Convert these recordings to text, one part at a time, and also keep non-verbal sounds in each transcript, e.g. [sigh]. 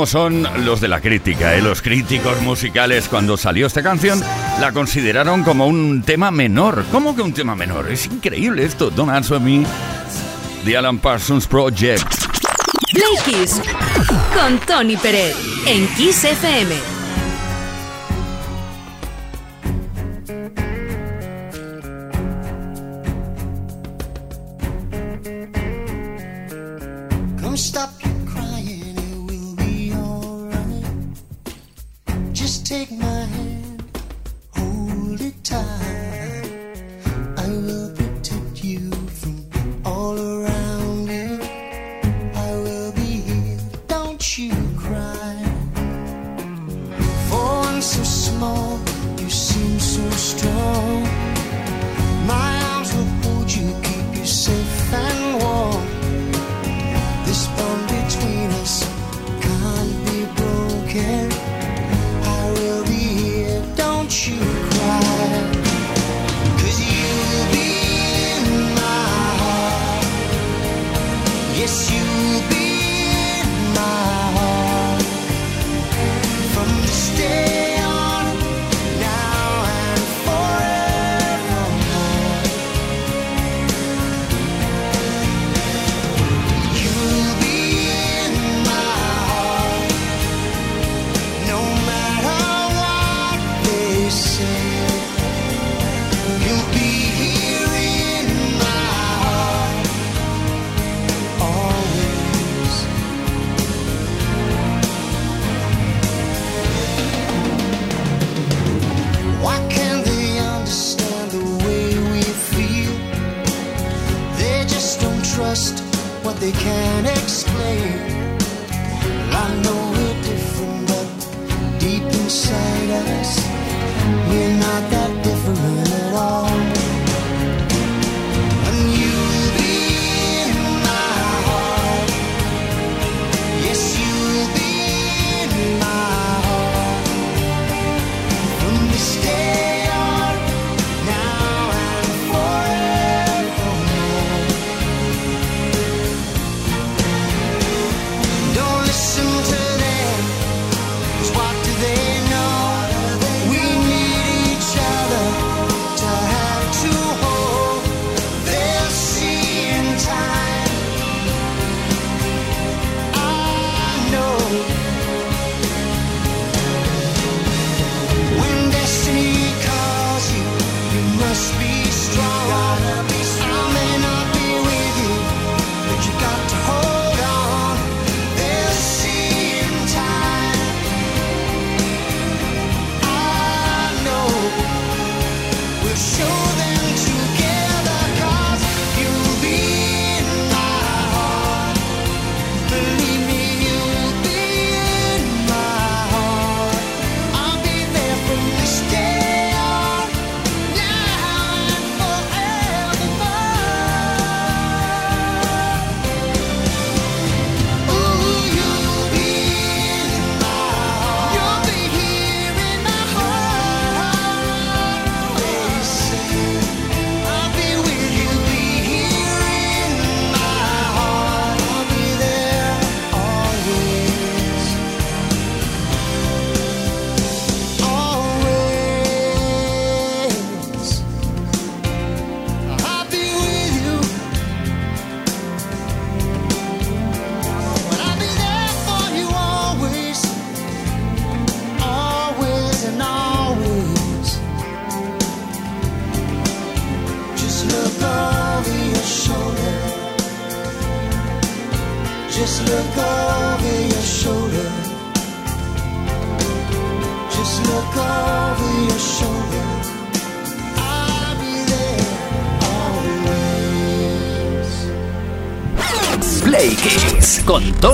¿Cómo son los de la crítica? Eh? Los críticos musicales cuando salió esta canción la consideraron como un tema menor. ¿Cómo que un tema menor? Es increíble esto. Don't Answer Me, The Alan Parsons Project. Play Kiss con Tony Pérez en Kiss FM.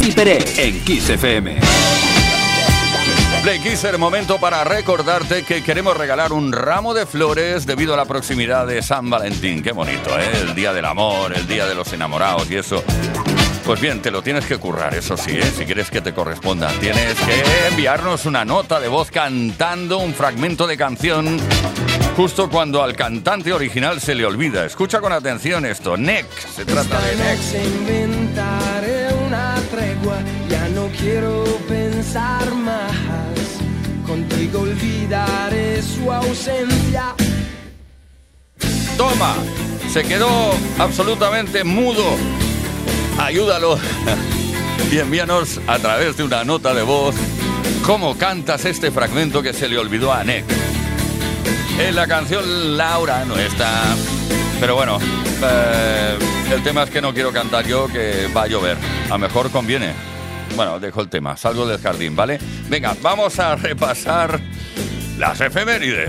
Tony Pérez en Kiss FM. Play Kisser, momento para recordarte que queremos regalar un ramo de flores debido a la proximidad de San Valentín. Qué bonito, ¿eh? El día del amor, el día de los enamorados y eso. Pues bien, te lo tienes que currar, eso sí, ¿eh? si quieres que te corresponda. Tienes que enviarnos una nota de voz cantando un fragmento de canción justo cuando al cantante original se le olvida. Escucha con atención esto. Neck, se trata de Neck ya no quiero pensar más. Contigo olvidaré su ausencia. Toma, se quedó absolutamente mudo. Ayúdalo [laughs] y envíanos a través de una nota de voz cómo cantas este fragmento que se le olvidó a Nick. En la canción Laura no está, pero bueno, eh, el tema es que no quiero cantar yo, que va a llover. A lo mejor conviene. Bueno, dejo el tema, salgo del jardín, ¿vale? Venga, vamos a repasar las efemérides.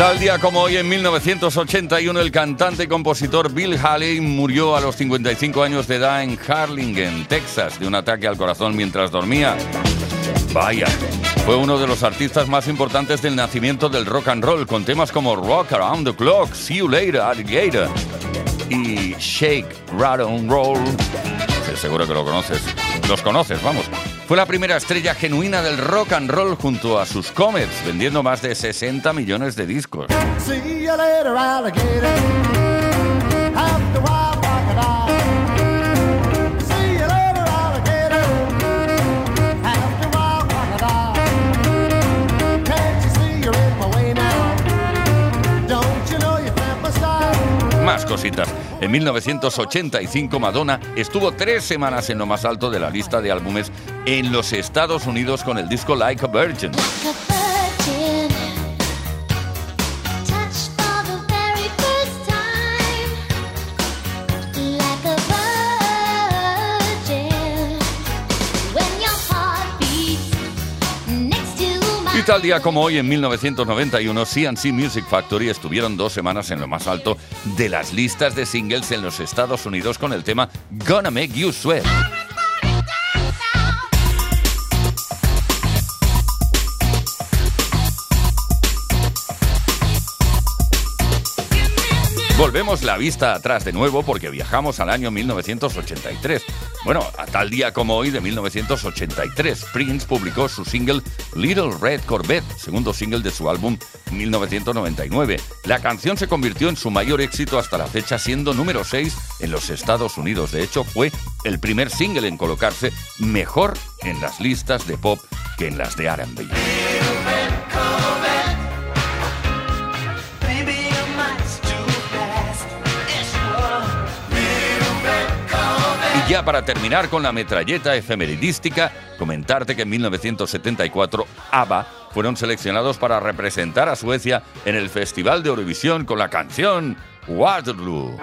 Tal día como hoy, en 1981, el cantante y compositor Bill Haley murió a los 55 años de edad en Harlingen, Texas, de un ataque al corazón mientras dormía. Vaya, fue uno de los artistas más importantes del nacimiento del rock and roll, con temas como Rock Around the Clock, See You Later, Alligator y Shake, Rattle and Roll. seguro que lo conoces. Los conoces, vamos. Fue la primera estrella genuina del rock and roll junto a sus Comets, vendiendo más de 60 millones de discos. En 1985 Madonna estuvo tres semanas en lo más alto de la lista de álbumes en los Estados Unidos con el disco Like a Virgin. Tal día como hoy, en 1991, CNC Music Factory estuvieron dos semanas en lo más alto de las listas de singles en los Estados Unidos con el tema Gonna Make You Sweat. Volvemos la vista atrás de nuevo porque viajamos al año 1983. Bueno, a tal día como hoy de 1983, Prince publicó su single Little Red Corvette, segundo single de su álbum 1999. La canción se convirtió en su mayor éxito hasta la fecha, siendo número 6 en los Estados Unidos. De hecho, fue el primer single en colocarse mejor en las listas de pop que en las de RB. Ya para terminar con la metralleta efemeridística, comentarte que en 1974 ABBA fueron seleccionados para representar a Suecia en el Festival de Eurovisión con la canción Waterloo.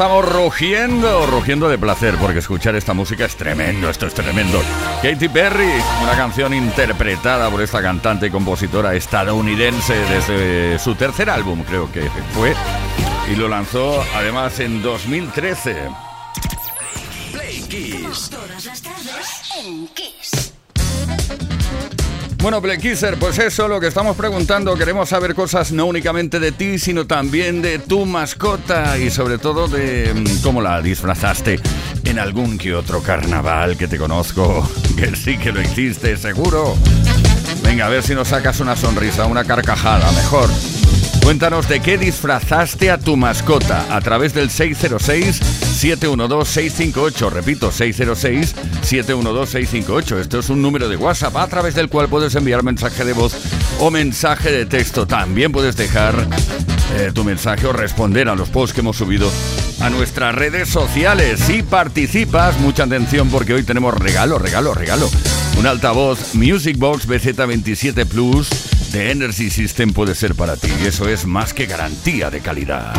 Estamos rugiendo, rugiendo de placer, porque escuchar esta música es tremendo, esto es tremendo. Katy Perry, una canción interpretada por esta cantante y compositora estadounidense desde su tercer álbum, creo que fue, y lo lanzó además en 2013. Play Kiss. Todas las tardes en Kiss. Bueno, Kisser, pues eso, lo que estamos preguntando, queremos saber cosas no únicamente de ti, sino también de tu mascota y sobre todo de mm, cómo la disfrazaste en algún que otro carnaval que te conozco, [laughs] que sí que lo hiciste, seguro. Venga, a ver si nos sacas una sonrisa, una carcajada, mejor. Cuéntanos de qué disfrazaste a tu mascota a través del 606-712-658. Repito, 606-712-658. Esto es un número de WhatsApp a través del cual puedes enviar mensaje de voz o mensaje de texto. También puedes dejar eh, tu mensaje o responder a los posts que hemos subido a nuestras redes sociales. Si participas, mucha atención porque hoy tenemos regalo, regalo, regalo. Un altavoz Music Box BZ27 Plus de Energy System puede ser para ti. Y eso es más que garantía de calidad.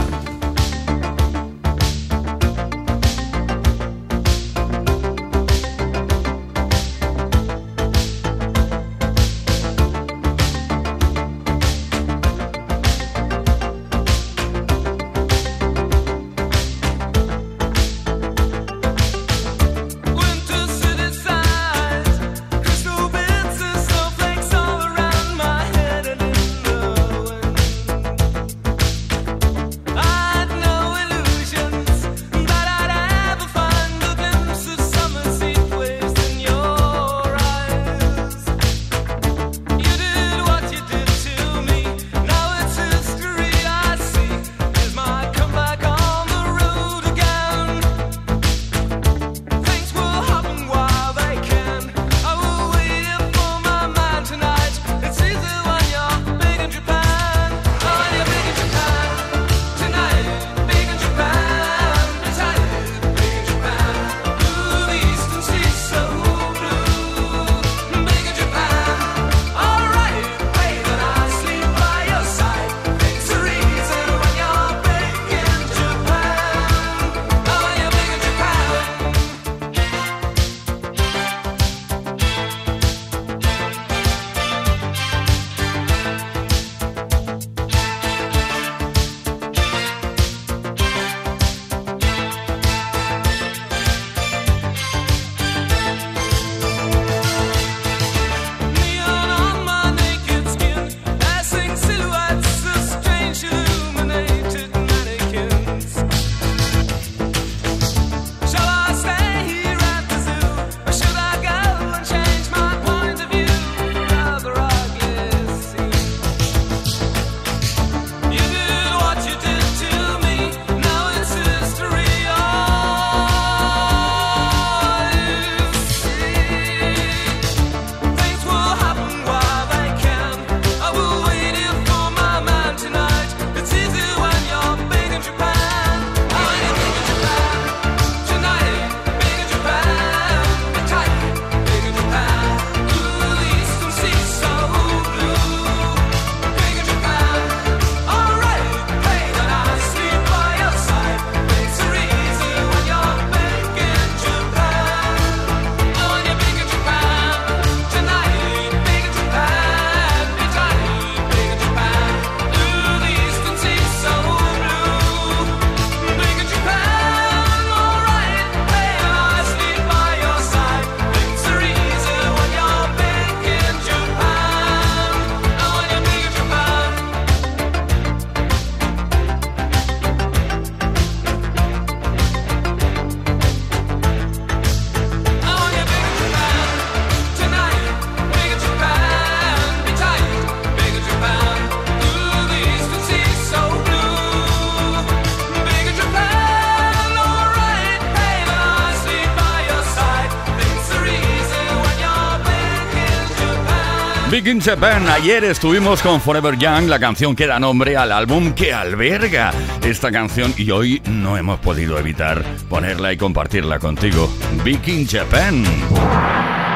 Japan. Ayer estuvimos con Forever Young, la canción que da nombre al álbum que alberga esta canción y hoy no hemos podido evitar ponerla y compartirla contigo. Big in Japan.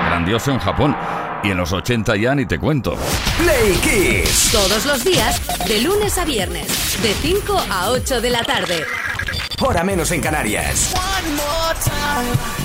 Grandioso en Japón. Y en los 80 ya ni te cuento. Play Kiss. Todos los días, de lunes a viernes, de 5 a 8 de la tarde. hora menos en Canarias. One more time.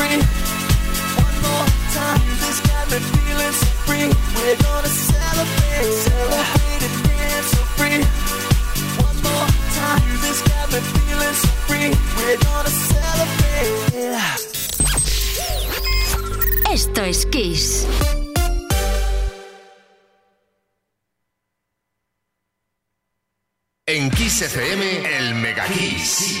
free. One more time. Music's got me feeling so free. We're gonna celebrate. Celebrate and dance so free. One more time. Music's got me feeling so free. We're gonna celebrate. Esto es Kiss. En Kiss FM, el Mega Kiss.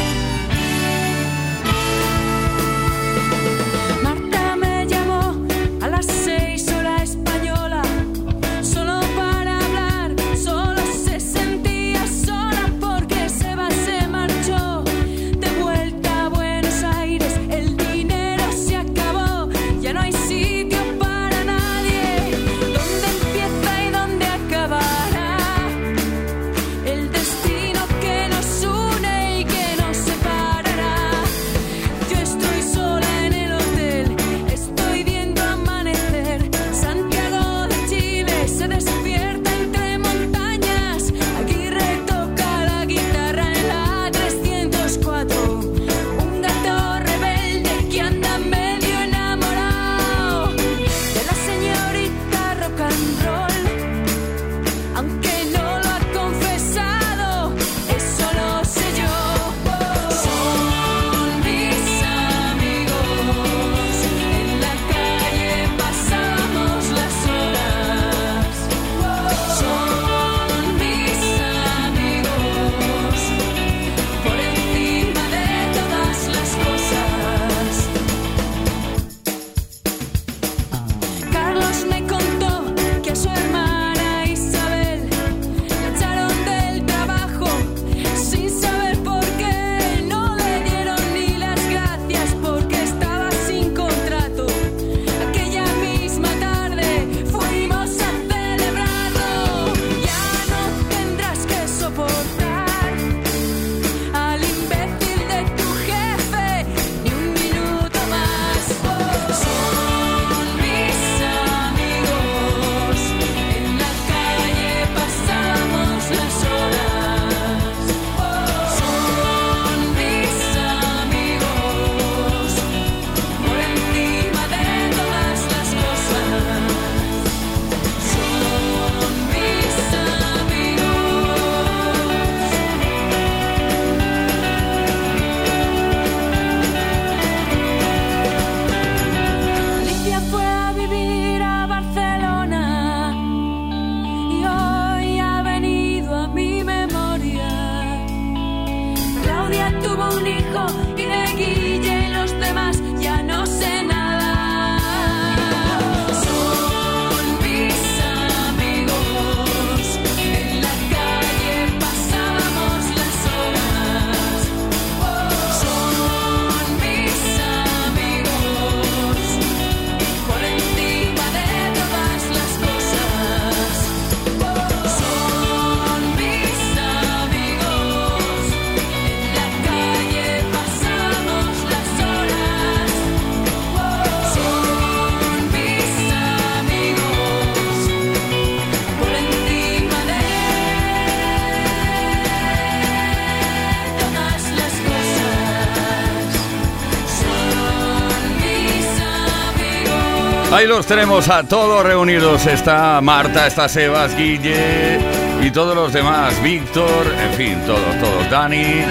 Ahí los tenemos a todos reunidos. Está Marta, está Sebas, Guille y todos los demás. Víctor, en fin, todos, todos. Dani,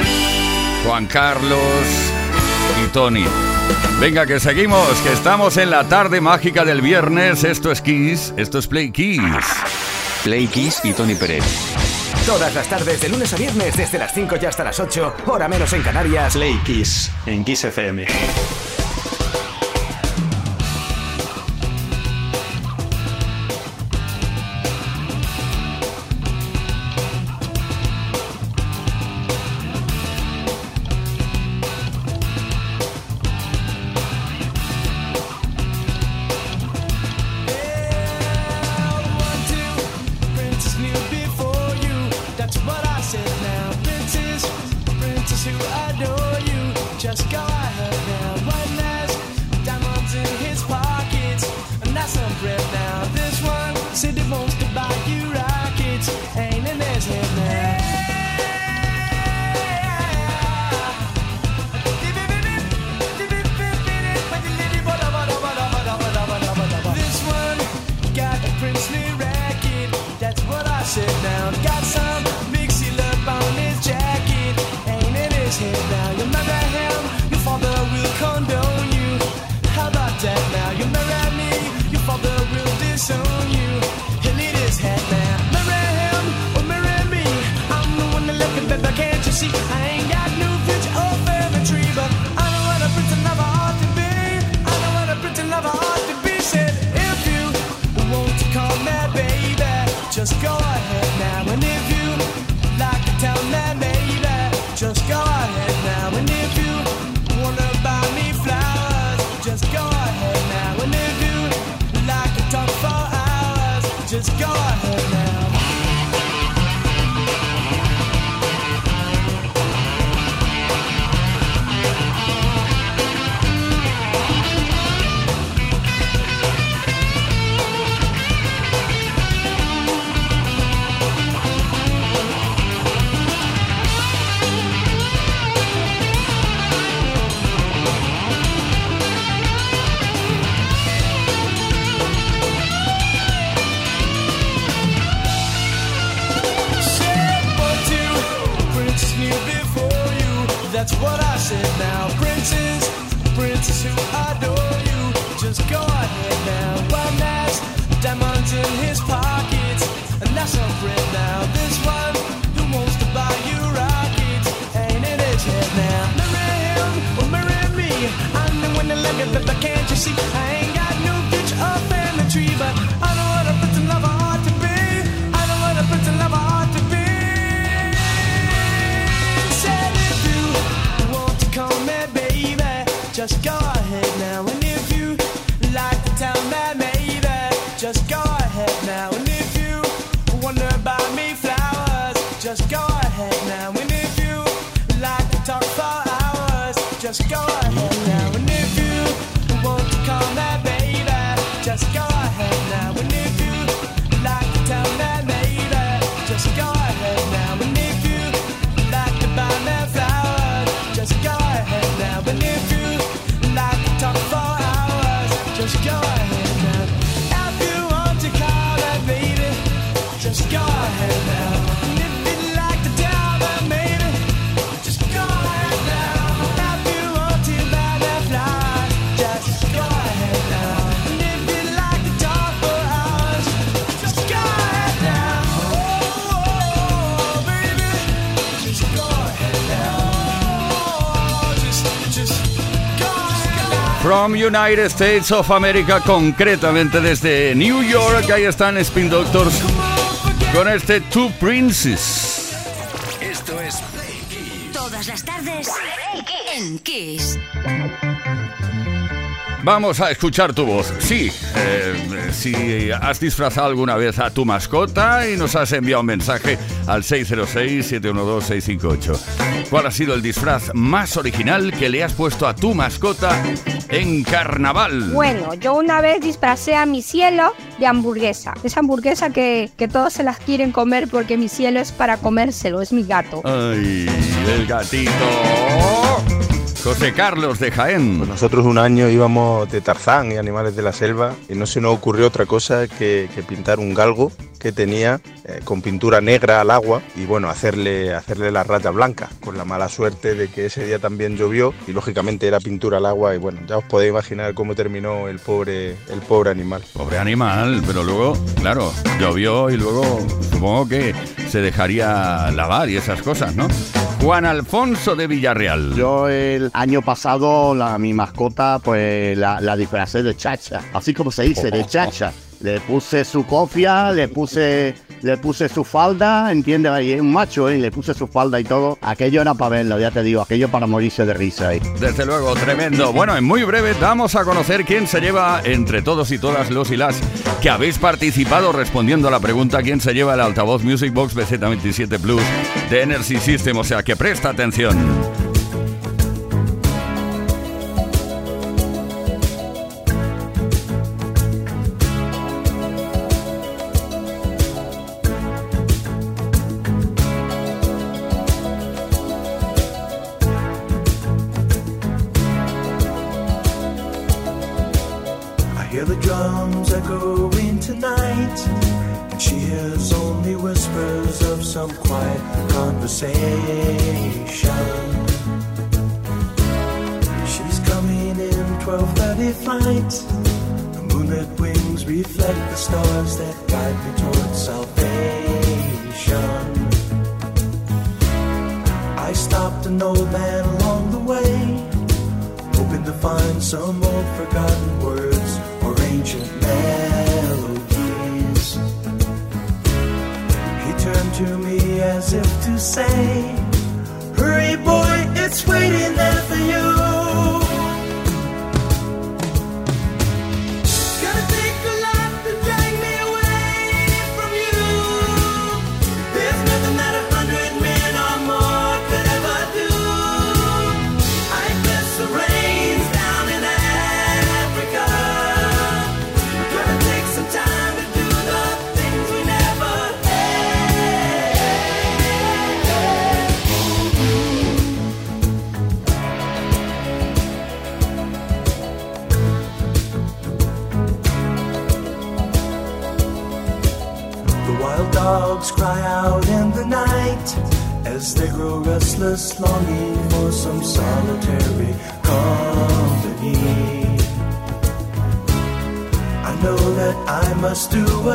Juan Carlos y Tony. Venga, que seguimos, que estamos en la tarde mágica del viernes. Esto es Kiss, esto es Play Kiss. Play Kiss y Tony Pérez. Todas las tardes, de lunes a viernes, desde las 5 y hasta las 8, hora menos en Canarias. Play Kiss, en Kiss FM. From United States of America, concretamente desde New York, ahí están Spin Doctors con este Two Princes. Esto es Play Kiss. Todas las tardes en Kiss. Vamos a escuchar tu voz. Sí, eh, si has disfrazado alguna vez a tu mascota y nos has enviado un mensaje al 606-712-658. ¿Cuál ha sido el disfraz más original que le has puesto a tu mascota en carnaval? Bueno, yo una vez disfracé a mi cielo de hamburguesa. Esa hamburguesa que, que todos se las quieren comer porque mi cielo es para comérselo, es mi gato. ¡Ay, el gatito! José Carlos de Jaén. Pues nosotros un año íbamos de Tarzán y Animales de la Selva y no se nos ocurrió otra cosa que, que pintar un galgo que tenía eh, con pintura negra al agua y bueno, hacerle, hacerle la raya blanca, con la mala suerte de que ese día también llovió y lógicamente era pintura al agua y bueno, ya os podéis imaginar cómo terminó el pobre, el pobre animal. Pobre animal, pero luego, claro, llovió y luego supongo que se dejaría lavar y esas cosas, ¿no? Juan Alfonso de Villarreal. Yo el año pasado la, mi mascota pues la, la disfracé de chacha, así como se dice, de chacha. Le puse su cofia, le puse le puse su falda, ¿entiendes? Ahí es un macho, ¿eh? Le puse su falda y todo. Aquello era para verlo, ya te digo, aquello para morirse de risa ahí. Desde luego, tremendo. Bueno, en muy breve vamos a conocer quién se lleva entre todos y todas los y las que habéis participado respondiendo a la pregunta quién se lleva el altavoz Music Box BZ27 Plus de Energy System. O sea que presta atención.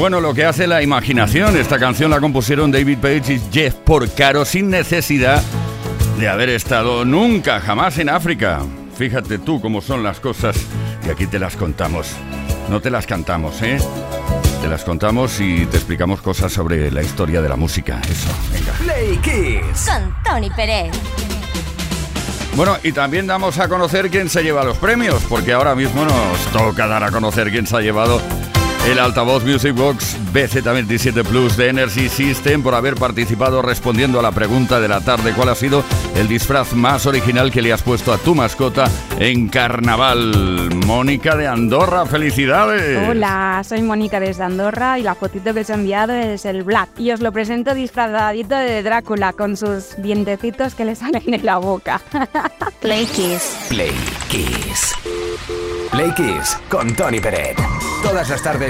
Bueno, lo que hace la imaginación. Esta canción la compusieron David Page y Jeff Porcaro sin necesidad de haber estado nunca, jamás en África. Fíjate tú cómo son las cosas y aquí te las contamos. No te las cantamos, ¿eh? Te las contamos y te explicamos cosas sobre la historia de la música. Eso, venga. Play Kiss. Con Tony Pérez. Bueno, y también damos a conocer quién se lleva los premios, porque ahora mismo nos toca dar a conocer quién se ha llevado el altavoz Music Box BZ27 Plus de Energy System por haber participado respondiendo a la pregunta de la tarde. ¿Cuál ha sido el disfraz más original que le has puesto a tu mascota en carnaval? Mónica de Andorra, felicidades. Hola, soy Mónica desde Andorra y la fotito que os he enviado es el Black. Y os lo presento disfrazadito de Drácula con sus dientecitos que le salen en la boca. [laughs] Play Kiss. Play Kiss. Play Kiss con Tony Peret. Todas las tardes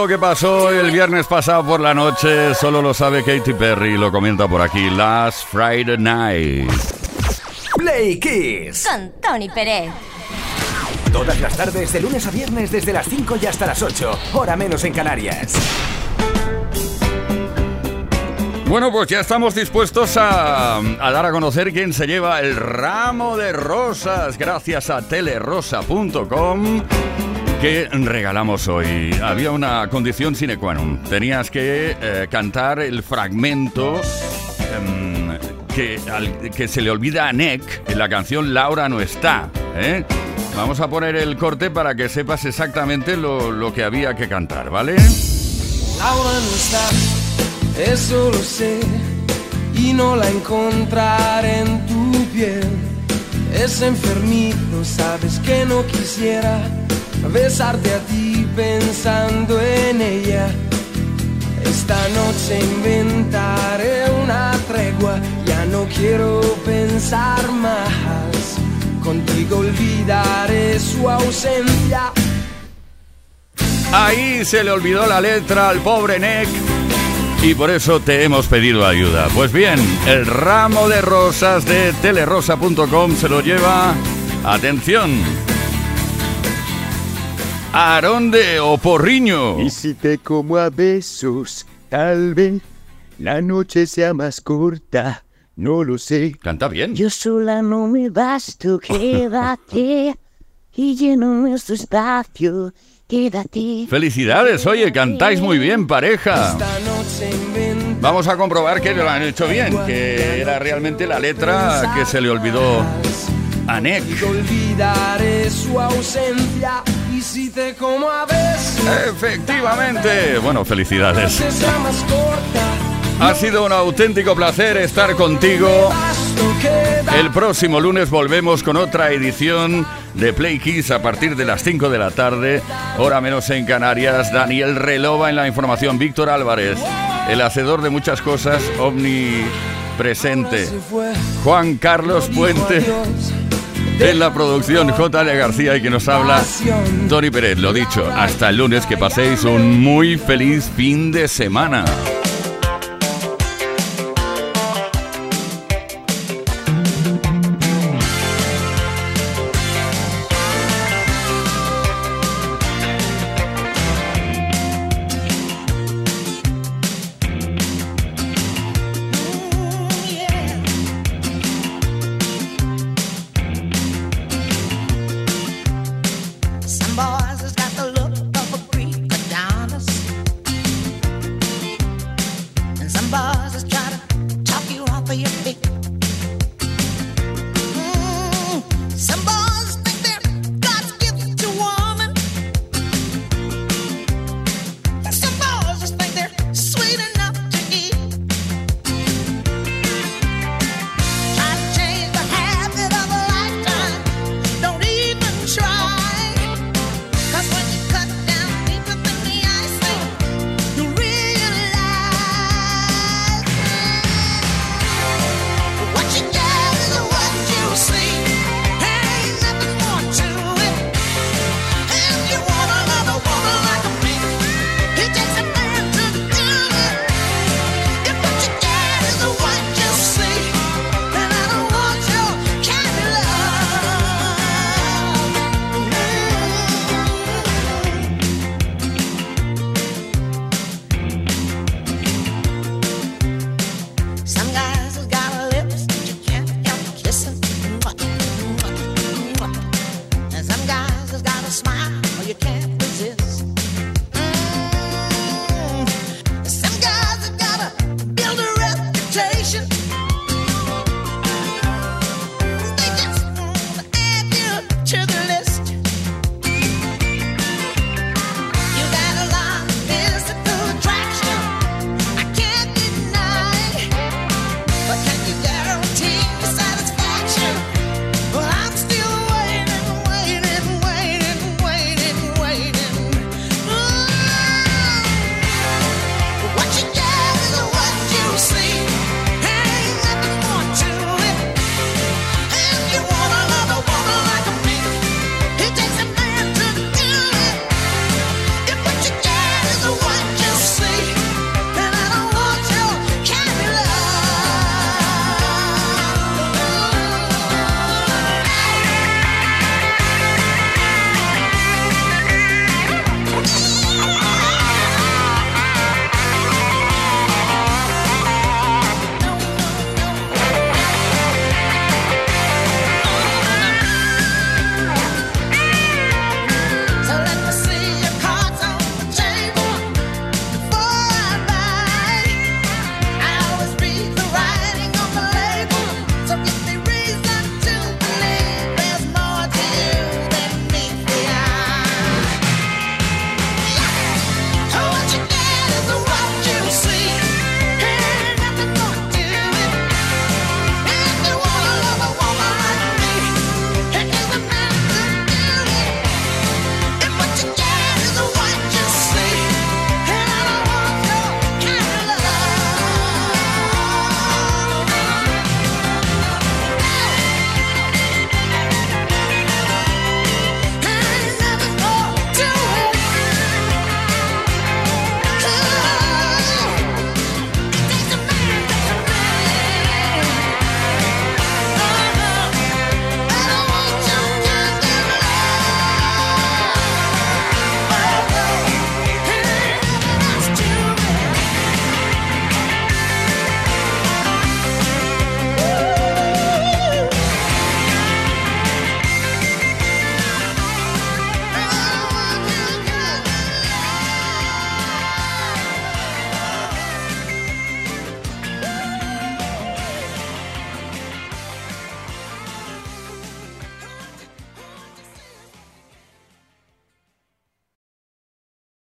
Lo que pasó el viernes pasado por la noche solo lo sabe Katy Perry, lo comenta por aquí. Last Friday Night. Play Kiss. Con Tony Pérez. Todas las tardes, de lunes a viernes, desde las 5 y hasta las 8. Hora menos en Canarias. Bueno, pues ya estamos dispuestos a, a dar a conocer quién se lleva el ramo de rosas gracias a telerosa.com que regalamos hoy. Había una condición sine qua non. Tenías que eh, cantar el fragmento em, que se le olvida a Nick en la canción Laura no está. ¿eh? Vamos a poner el corte para que sepas exactamente lo, lo que había que cantar, ¿vale? Laura no está, eso lo sé, y no la encontraré en tu piel. Es enfermito, sabes que no quisiera besarte a ti pensando en ella. Esta noche inventaré una tregua, ya no quiero pensar más. Contigo olvidaré su ausencia. Ahí se le olvidó la letra al pobre Nick y por eso te hemos pedido ayuda. Pues bien, el ramo de rosas de telerosa.com se lo lleva, atención, Aarón de Oporriño. Y si te como a besos, tal vez la noche sea más corta. No lo sé. Canta bien. Yo sola no me basto, [laughs] quédate y lleno nuestro espacio, quédate. Felicidades, oye, cantáis muy bien, pareja. Esta noche inventaré Vamos a comprobar que lo han hecho bien, que era realmente la letra que se le olvidó olvidaré su ausencia. Y si te como a veces, Efectivamente. Bueno, felicidades. Ha sido un auténtico placer estar contigo. El próximo lunes volvemos con otra edición de Play Kiss a partir de las 5 de la tarde, hora menos en Canarias. Daniel Relova en la información, Víctor Álvarez, el hacedor de muchas cosas, omnipresente. Juan Carlos Puente en la producción, J.L. García y que nos habla Tony Pérez. Lo dicho, hasta el lunes, que paséis un muy feliz fin de semana.